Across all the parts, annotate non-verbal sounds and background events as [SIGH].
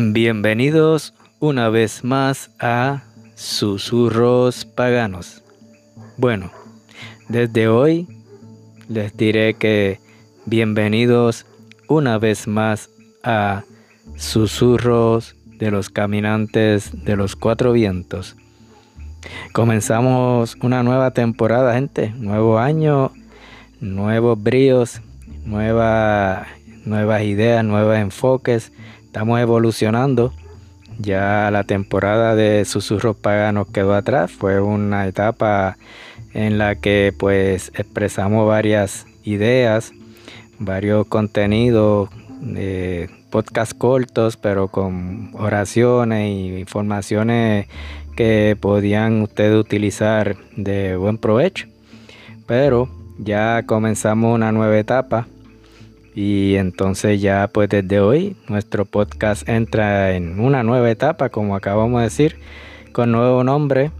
Bienvenidos una vez más a Susurros Paganos. Bueno, desde hoy les diré que bienvenidos una vez más a Susurros de los Caminantes de los Cuatro Vientos. Comenzamos una nueva temporada, gente, nuevo año, nuevos bríos, nueva, nuevas ideas, nuevos enfoques estamos evolucionando. Ya la temporada de Susurros Paganos quedó atrás. Fue una etapa en la que pues expresamos varias ideas, varios contenidos, eh, podcast cortos, pero con oraciones y informaciones que podían ustedes utilizar de buen provecho. Pero ya comenzamos una nueva etapa y entonces ya pues desde hoy nuestro podcast entra en una nueva etapa, como acabamos de decir, con nuevo nombre,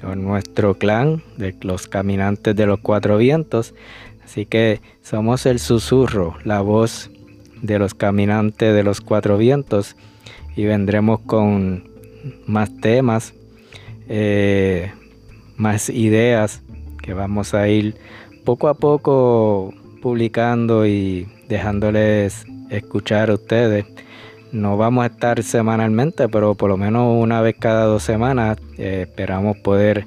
con nuestro clan de los caminantes de los cuatro vientos. Así que somos el susurro, la voz de los caminantes de los cuatro vientos y vendremos con más temas, eh, más ideas que vamos a ir poco a poco publicando y dejándoles escuchar a ustedes. No vamos a estar semanalmente, pero por lo menos una vez cada dos semanas eh, esperamos poder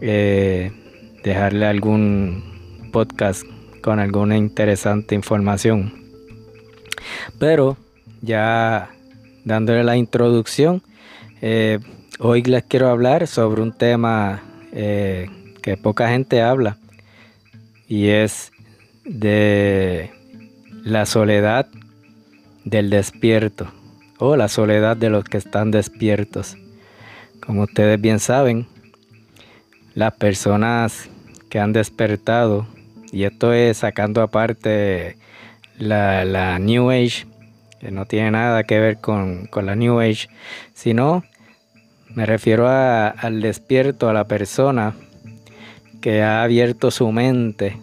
eh, dejarle algún podcast con alguna interesante información. Pero ya dándole la introducción, eh, hoy les quiero hablar sobre un tema que poca gente habla y es de la soledad del despierto o la soledad de los que están despiertos. Como ustedes bien saben, las personas que han despertado, y esto es sacando aparte la, New Age, que no tiene nada que ver con, la New Age, sino me refiero al despierto, a la persona que ha abierto su mente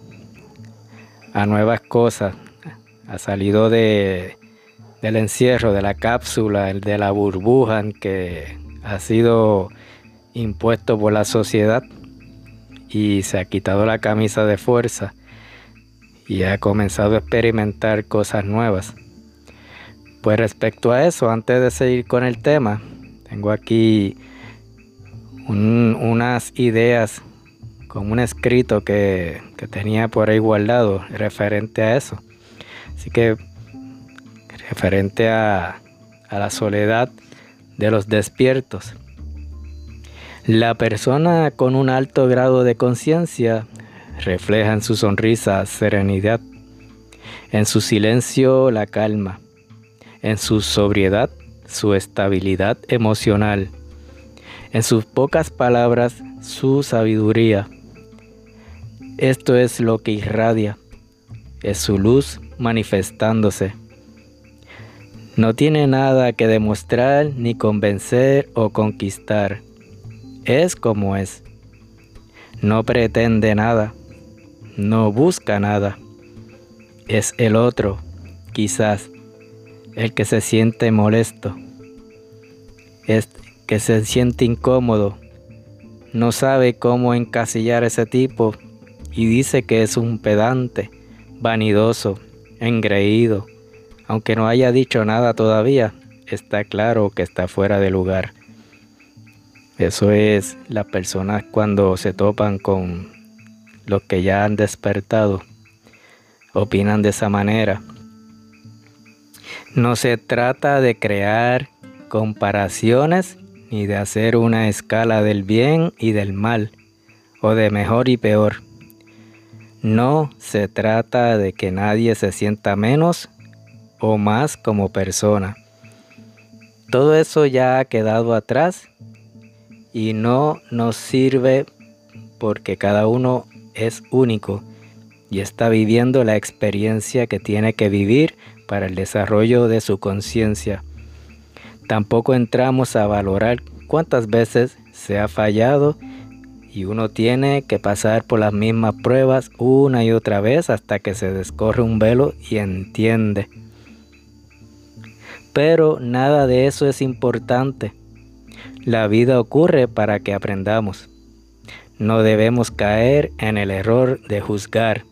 a nuevas cosas, ha salido de, del encierro, de la cápsula, de la burbuja que ha sido impuesto por la sociedad y se ha quitado la camisa de fuerza y ha comenzado a experimentar cosas nuevas. Pues respecto a eso, antes de seguir con el tema, tengo aquí unas ideas con un escrito que, que tenía por ahí guardado referente a eso. Así que referente a, la soledad de los despiertos. La persona con un alto grado de conciencia refleja en su sonrisa serenidad, en su silencio la calma, en su sobriedad su estabilidad emocional, en sus pocas palabras su sabiduría. Esto es lo que irradia, es su luz manifestándose. No tiene nada que demostrar ni convencer o conquistar. Es como es. No pretende nada. No busca nada. Es el otro, quizás, el que se siente molesto. Es que se siente incómodo. No sabe cómo encasillar ese tipo y dice que es un pedante, vanidoso, engreído. Aunque no haya dicho nada todavía, está claro que está fuera de lugar. Eso es las personas cuando se topan con los que ya han despertado. Opinan de esa manera. No se trata de crear comparaciones ni de hacer una escala del bien y del mal, o de mejor y peor. No se trata de que nadie se sienta menos o más como persona. Todo eso ya ha quedado atrás y no nos sirve porque cada uno es único y está viviendo la experiencia que tiene que vivir para el desarrollo de su conciencia. Tampoco entramos a valorar cuántas veces se ha fallado y uno tiene que pasar por las mismas pruebas una y otra vez hasta que se descorre un velo y entiende. Pero nada de eso es importante. La vida ocurre para que aprendamos. No debemos caer en el error de juzgar,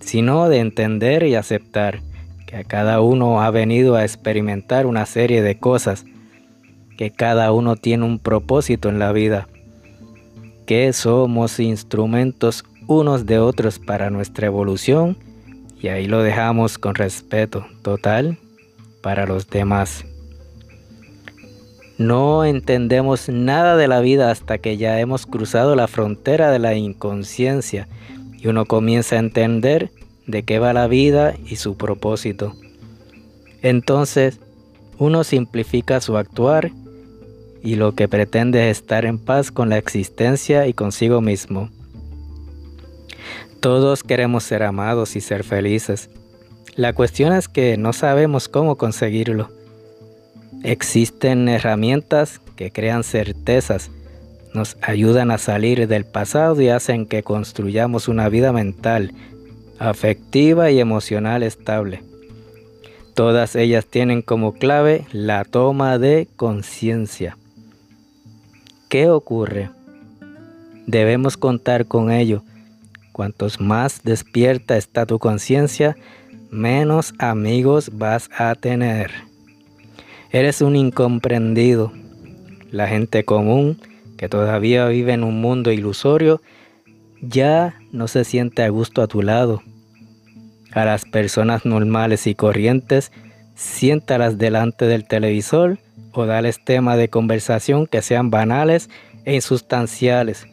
sino de entender y aceptar que cada uno ha venido a experimentar una serie de cosas, que cada uno tiene un propósito en la vida, que somos instrumentos unos de otros para nuestra evolución y ahí lo dejamos con respeto total para los demás. No entendemos nada de la vida hasta que ya hemos cruzado la frontera de la inconsciencia y uno comienza a entender de qué va la vida y su propósito. Entonces, uno simplifica su actuar y lo que pretende es estar en paz con la existencia y consigo mismo. Todos queremos ser amados y ser felices. La cuestión es que no sabemos cómo conseguirlo. Existen herramientas que crean certezas, nos ayudan a salir del pasado y hacen que construyamos una vida mental, afectiva y emocional estable. Todas ellas tienen como clave la toma de conciencia. ¿Qué ocurre? Debemos contar con ello. Cuantos más despierta está tu conciencia, menos amigos vas a tener. Eres un incomprendido. La gente común que todavía vive en un mundo ilusorio ya no se siente a gusto a tu lado. A las personas normales y corrientes, siéntalas delante del televisor o dales temas de conversación que sean banales e insustanciales.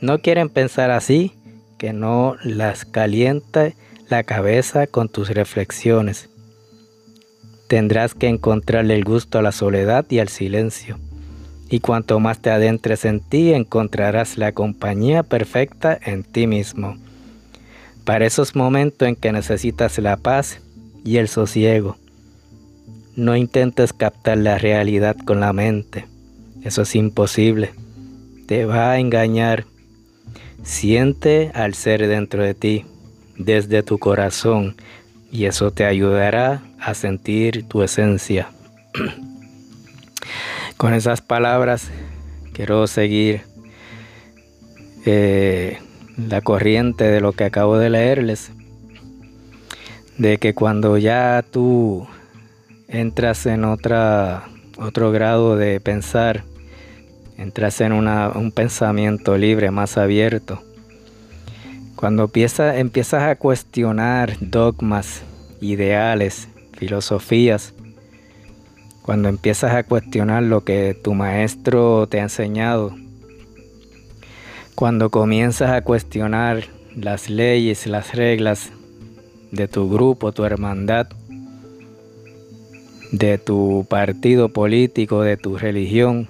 No quieren pensar así, que no las caliente la cabeza con tus reflexiones. Tendrás que encontrarle el gusto a la soledad y al silencio. Y cuanto más te adentres en ti, encontrarás la compañía perfecta en ti mismo. Para esos momentos en que necesitas la paz y el sosiego. No intentes captar la realidad con la mente. Eso es imposible. Te va a engañar. Siente al ser dentro de ti, desde tu corazón, y eso te ayudará a sentir tu esencia. [CLEARS THROAT] Con esas palabras quiero seguir eh, la corriente de lo que acabo de leerles, de que cuando ya tú entras en otra, otro grado de pensar, entras en un pensamiento libre, más abierto, cuando empiezas a cuestionar dogmas, ideales, filosofías, cuando empiezas a cuestionar lo que tu maestro te ha enseñado, cuando comienzas a cuestionar las leyes, las reglas de tu grupo, tu hermandad, de tu partido político, de tu religión,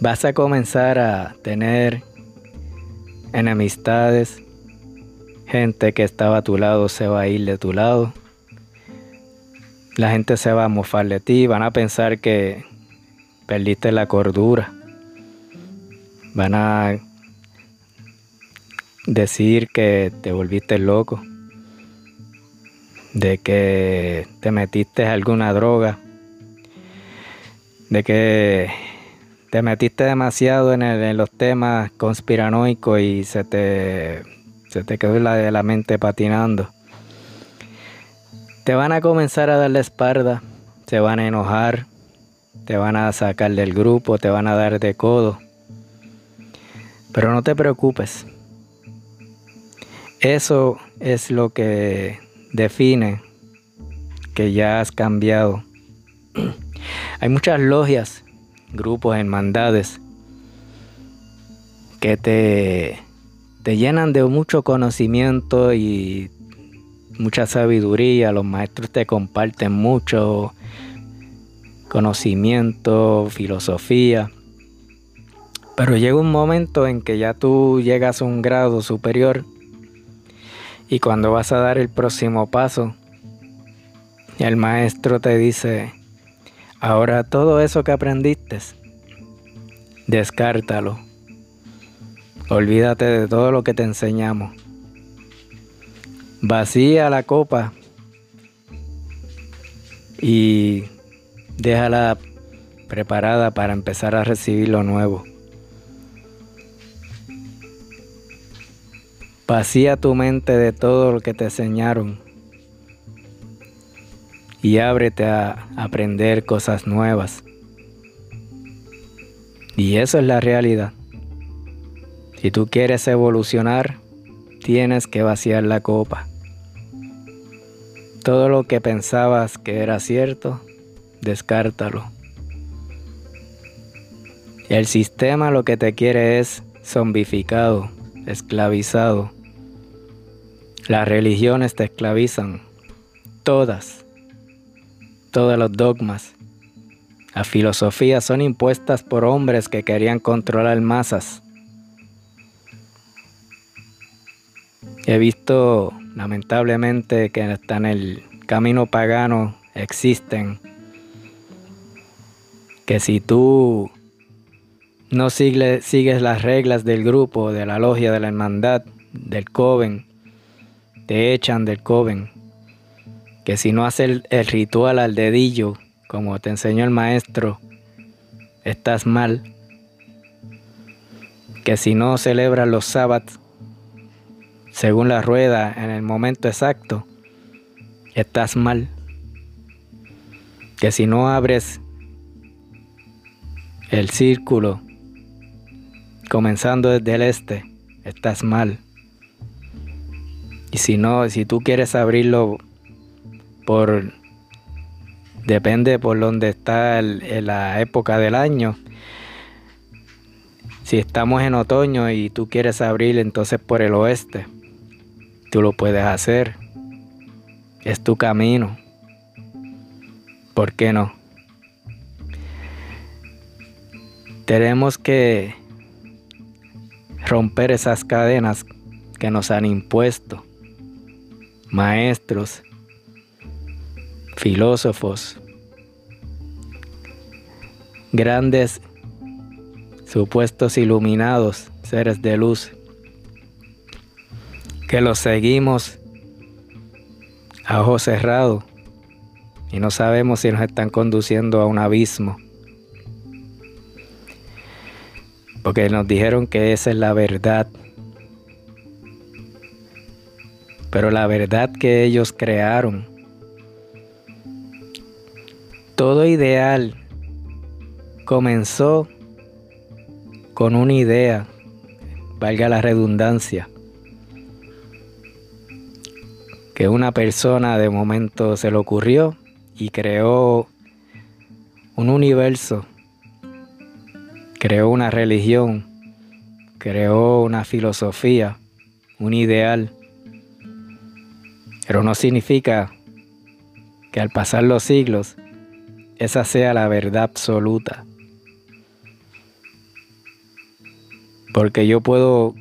vas a comenzar a tener enemistades, gente que estaba a tu lado se va a ir de tu lado, la gente se va a mofar de ti, van a pensar que perdiste la cordura, van a decir que te volviste loco, de que te metiste alguna droga, de que te metiste demasiado en, los temas conspiranoicos y se te, se te quedó la, la mente patinando. Te van a comenzar a dar la espalda, se van a enojar, te van a sacar del grupo, te van a dar de codo. Pero no te preocupes. Eso es lo que define que ya has cambiado. [CLEARS THROAT] Hay muchas logias grupos, hermandades que te, te llenan de mucho conocimiento y mucha sabiduría. Los maestros te comparten mucho conocimiento, filosofía. Pero llega un momento en que ya tú llegas a un grado superior y cuando vas a dar el próximo paso, el maestro te dice, Ahora todo eso que aprendiste, descártalo. Olvídate de todo lo que te enseñamos. Vacía la copa y déjala preparada para empezar a recibir lo nuevo. Vacía tu mente de todo lo que te enseñaron y ábrete a aprender cosas nuevas. Y eso es la realidad. Si tú quieres evolucionar, tienes que vaciar la copa. Todo lo que pensabas que era cierto, descártalo. El sistema lo que te quiere es zombificado, esclavizado. Las religiones te esclavizan, todas, todos los dogmas. Las filosofías son impuestas por hombres que querían controlar masas. He visto lamentablemente que hasta en el camino pagano existen que si tú no sigues las reglas del grupo, de la logia, de la hermandad, del coven, te echan del coven. Que si no haces el, ritual al dedillo, como te enseñó el maestro, estás mal. Que si no celebras los sábados según la rueda en el momento exacto, estás mal. Que si no abres el círculo comenzando desde el este, estás mal. Y si no, si tú quieres abrirlo por depende por donde está la época del año. Si estamos en otoño y tú quieres abrir entonces por el oeste, tú lo puedes hacer. Es tu camino. ¿Por qué no? Tenemos que romper esas cadenas que nos han impuesto. Maestros, filósofos, grandes supuestos iluminados, seres de luz, que los seguimos a ojo cerrado y no sabemos si nos están conduciendo a un abismo. porque nos dijeron que esa es la verdad. Pero la verdad que ellos crearon, todo ideal comenzó con una idea, valga la redundancia, que una persona de momento se le ocurrió y creó un universo creó una religión, creó una filosofía, un ideal, pero no significa que al pasar los siglos esa sea la verdad absoluta. Porque yo puedo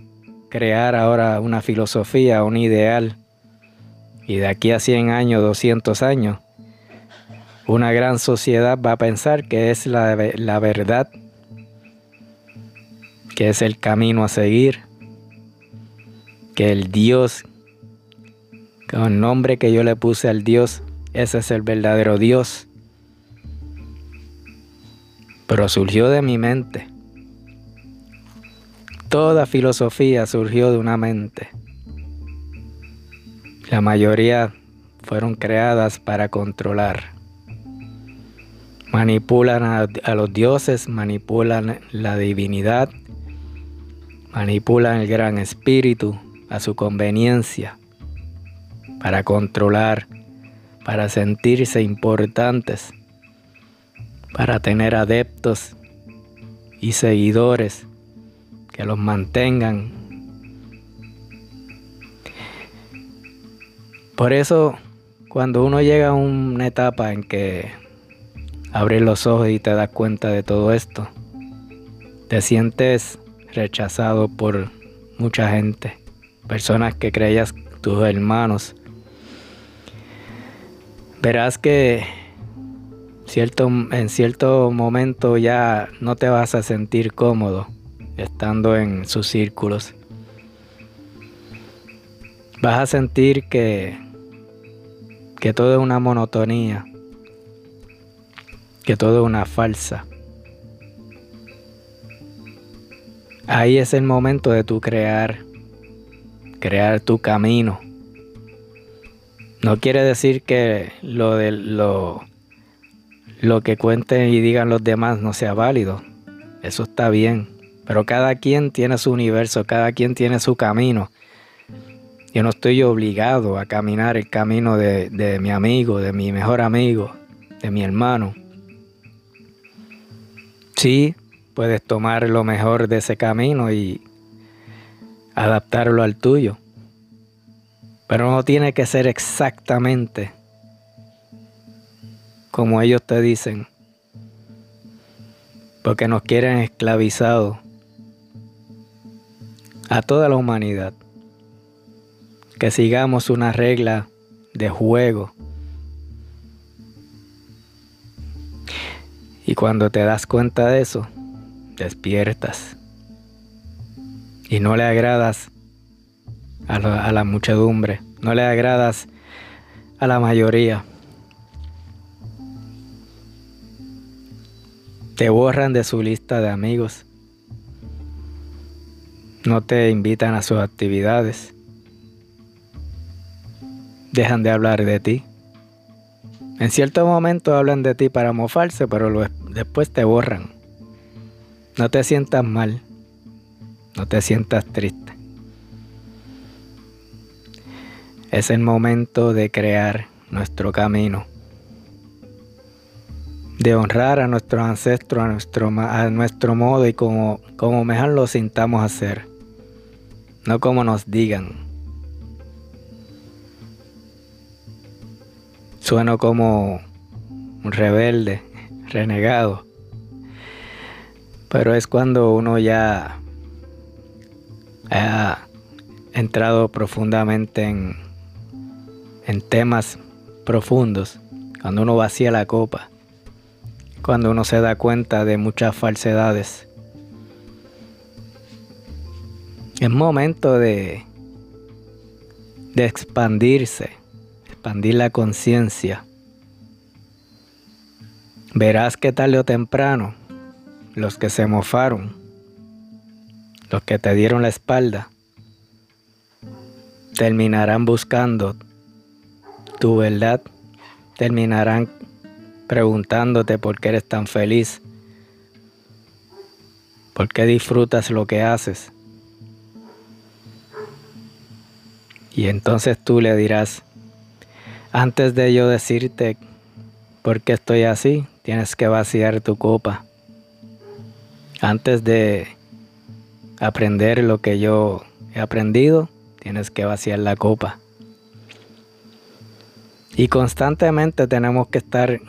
crear ahora una filosofía, un ideal, y de aquí a 100 años, 200 años, una gran sociedad va a pensar que es la, la verdad que es el camino a seguir, que el Dios, con el nombre que yo le puse al Dios, ese es el verdadero Dios. Pero surgió de mi mente. Toda filosofía surgió de una mente. La mayoría fueron creadas para controlar. Manipulan a, a los dioses, manipulan la divinidad, manipulan el gran espíritu a su conveniencia para controlar, para sentirse importantes, para tener adeptos y seguidores que los mantengan. Por eso, cuando uno llega a una etapa en que abres los ojos y te das cuenta de todo esto, te sientes rechazado por mucha gente, personas que creías tus hermanos. Verás que cierto, en cierto momento ya no te vas a sentir cómodo estando en sus círculos. Vas a sentir que, que todo es una monotonía, que todo es una falsa. Ahí es el momento de tu crear, crear tu camino. No quiere decir que lo de lo, lo que cuenten y digan los demás no sea válido. Eso está bien. Pero cada quien tiene su universo, cada quien tiene su camino. Yo no estoy obligado a caminar el camino de, de mi amigo, de mi mejor amigo, de mi hermano. Sí, puedes tomar lo mejor de ese camino y adaptarlo al tuyo. Pero no tiene que ser exactamente como ellos te dicen. Porque nos quieren esclavizados a toda la humanidad. Que sigamos una regla de juego. Y cuando te das cuenta de eso, despiertas. Y no le agradas a la, muchedumbre, no le agradas a la mayoría. Te borran de su lista de amigos. No te invitan a sus actividades. Dejan de hablar de ti. En cierto momento hablan de ti para mofarse, pero después te borran. No te sientas mal. No te sientas triste. Es el momento de crear nuestro camino, de honrar a nuestros ancestros a nuestro, a nuestro modo y como, como mejor lo sintamos hacer, no como nos digan. Sueno como un rebelde, [LAUGHS] renegado, pero es cuando uno ya ha entrado profundamente en en temas profundos, cuando uno vacía la copa, cuando uno se da cuenta de muchas falsedades. Es momento de, de expandirse, expandir la conciencia. Verás que tarde o temprano los que se mofaron, los que te dieron la espalda, terminarán buscando tu verdad, terminarán preguntándote por qué eres tan feliz, por qué disfrutas lo que haces. Y entonces tú le dirás, antes de yo decirte por qué estoy así, tienes que vaciar tu copa. Antes de aprender lo que yo he aprendido, tienes que vaciar la copa. Y constantemente tenemos que estar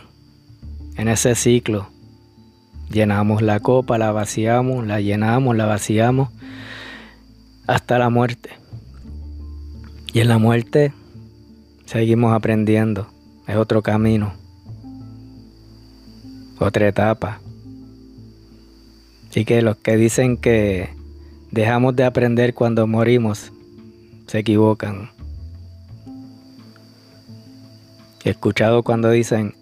en ese ciclo. Llenamos la copa, la vaciamos, la llenamos, la vaciamos, hasta la muerte. Y en la muerte seguimos aprendiendo. Es otro camino, otra etapa. Así que los que dicen que dejamos de aprender cuando morimos, se equivocan. He escuchado cuando dicen,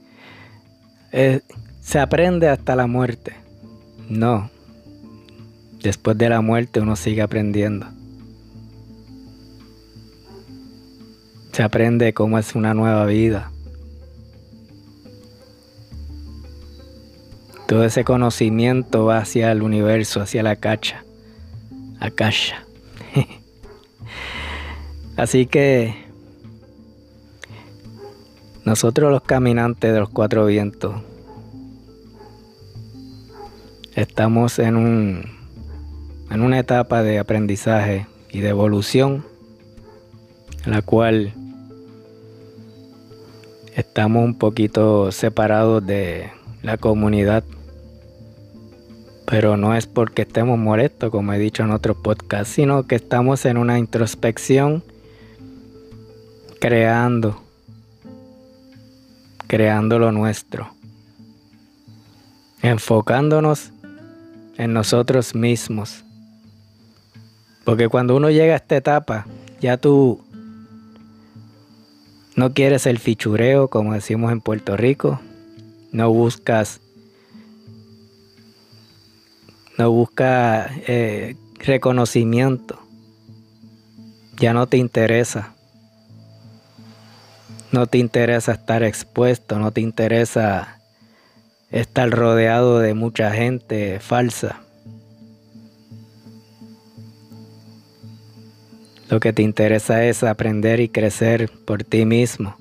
eh, se aprende hasta la muerte. No, después de la muerte uno sigue aprendiendo. Se aprende cómo es una nueva vida. Todo ese conocimiento va hacia el universo, hacia la cacha, akasha. [LAUGHS] Así que nosotros los caminantes de los cuatro vientos estamos en, un, en una etapa de aprendizaje y de evolución en la cual estamos un poquito separados de la comunidad. Pero no es porque estemos molestos, como he dicho en otros podcasts, sino que estamos en una introspección creando creando lo nuestro, enfocándonos en nosotros mismos. Porque cuando uno llega a esta etapa, ya tú no quieres el fichureo, como decimos en Puerto Rico, no buscas, no buscas eh, reconocimiento, ya no te interesa no te interesa estar expuesto, no te interesa estar rodeado de mucha gente falsa. Lo que te interesa es aprender y crecer por ti mismo.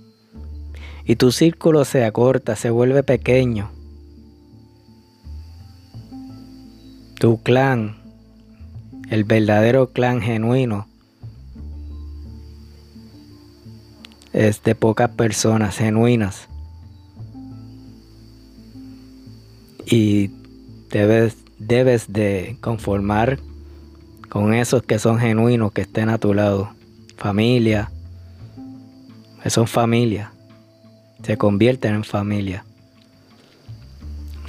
Y tu círculo se acorta, se vuelve pequeño. Tu clan, el verdadero clan genuino, es de pocas personas genuinas. Y debes, debes de conformar con esos que son genuinos, que estén a tu lado. Familia, son familia, se convierten en familia.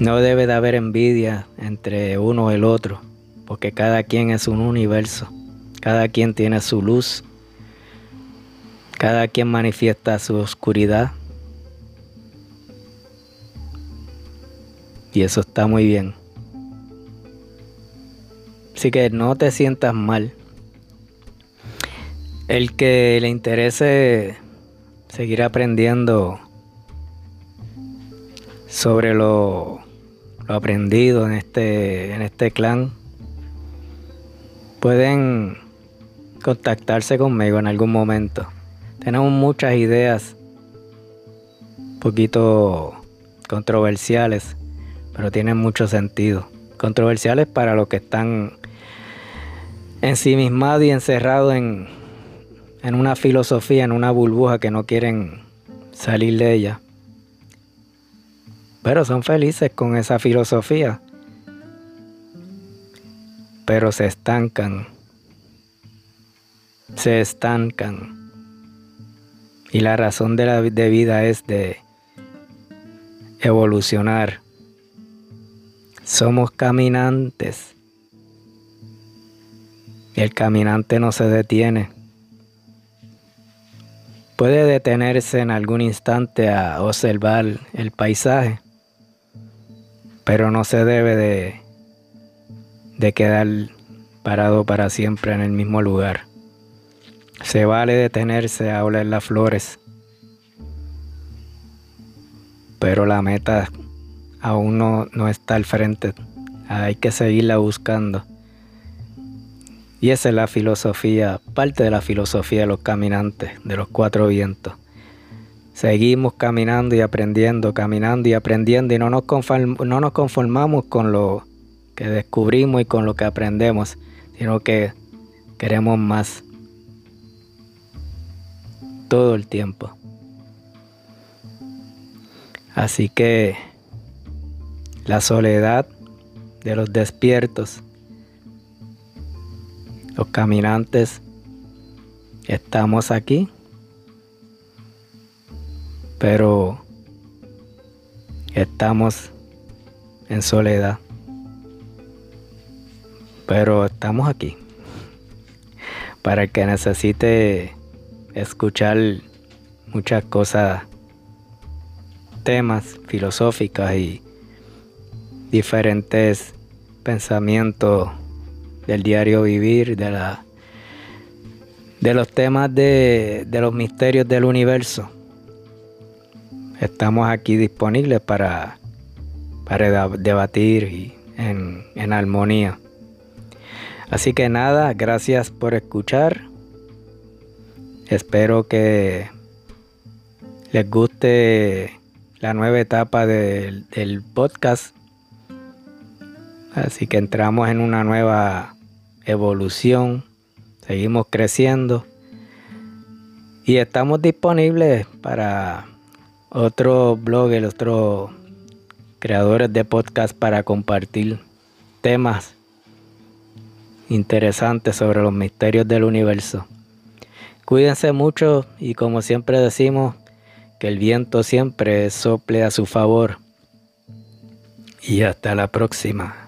No debe de haber envidia entre uno y el otro, porque cada quien es un universo, cada quien tiene su luz cada quien manifiesta su oscuridad. Y eso está muy bien. Así que no te sientas mal. El que le interese seguir aprendiendo sobre lo, lo aprendido en este, en este clan, pueden contactarse conmigo en algún momento. Tenemos muchas ideas un poquito controversiales, pero tienen mucho sentido. Controversiales para los que están ensimismados y encerrados en, en una filosofía, en una burbuja que no quieren salir de ella. Pero son felices con esa filosofía. Pero se estancan. Se estancan. Y la razón de la de vida es de evolucionar. Somos caminantes. El caminante no se detiene. Puede detenerse en algún instante a observar el paisaje, pero no se debe de, de quedar parado para siempre en el mismo lugar. Se vale detenerse a oler las flores, pero la meta aún no, no está al frente. Hay que seguirla buscando. Y esa es la filosofía, parte de la filosofía de los caminantes, de los cuatro vientos. Seguimos caminando y aprendiendo, caminando y aprendiendo y no nos, no nos conformamos con lo que descubrimos y con lo que aprendemos, sino que queremos más todo el tiempo. Así que la soledad de los despiertos, los caminantes, estamos aquí, pero estamos en soledad, pero estamos aquí. [LAUGHS] Para el que necesite escuchar muchas cosas, temas filosóficas y diferentes pensamientos del diario vivir, de la de los temas de, los misterios del universo. Estamos aquí disponibles para, para debatir en, en armonía. Así que nada, gracias por escuchar. Espero que les guste la nueva etapa del, podcast. Así que entramos en una nueva evolución. Seguimos creciendo. Y estamos disponibles para otros bloggers, otros creadores de podcast para compartir temas interesantes sobre los misterios del universo. Cuídense mucho y como siempre decimos, que el viento siempre sople a su favor. Y hasta la próxima.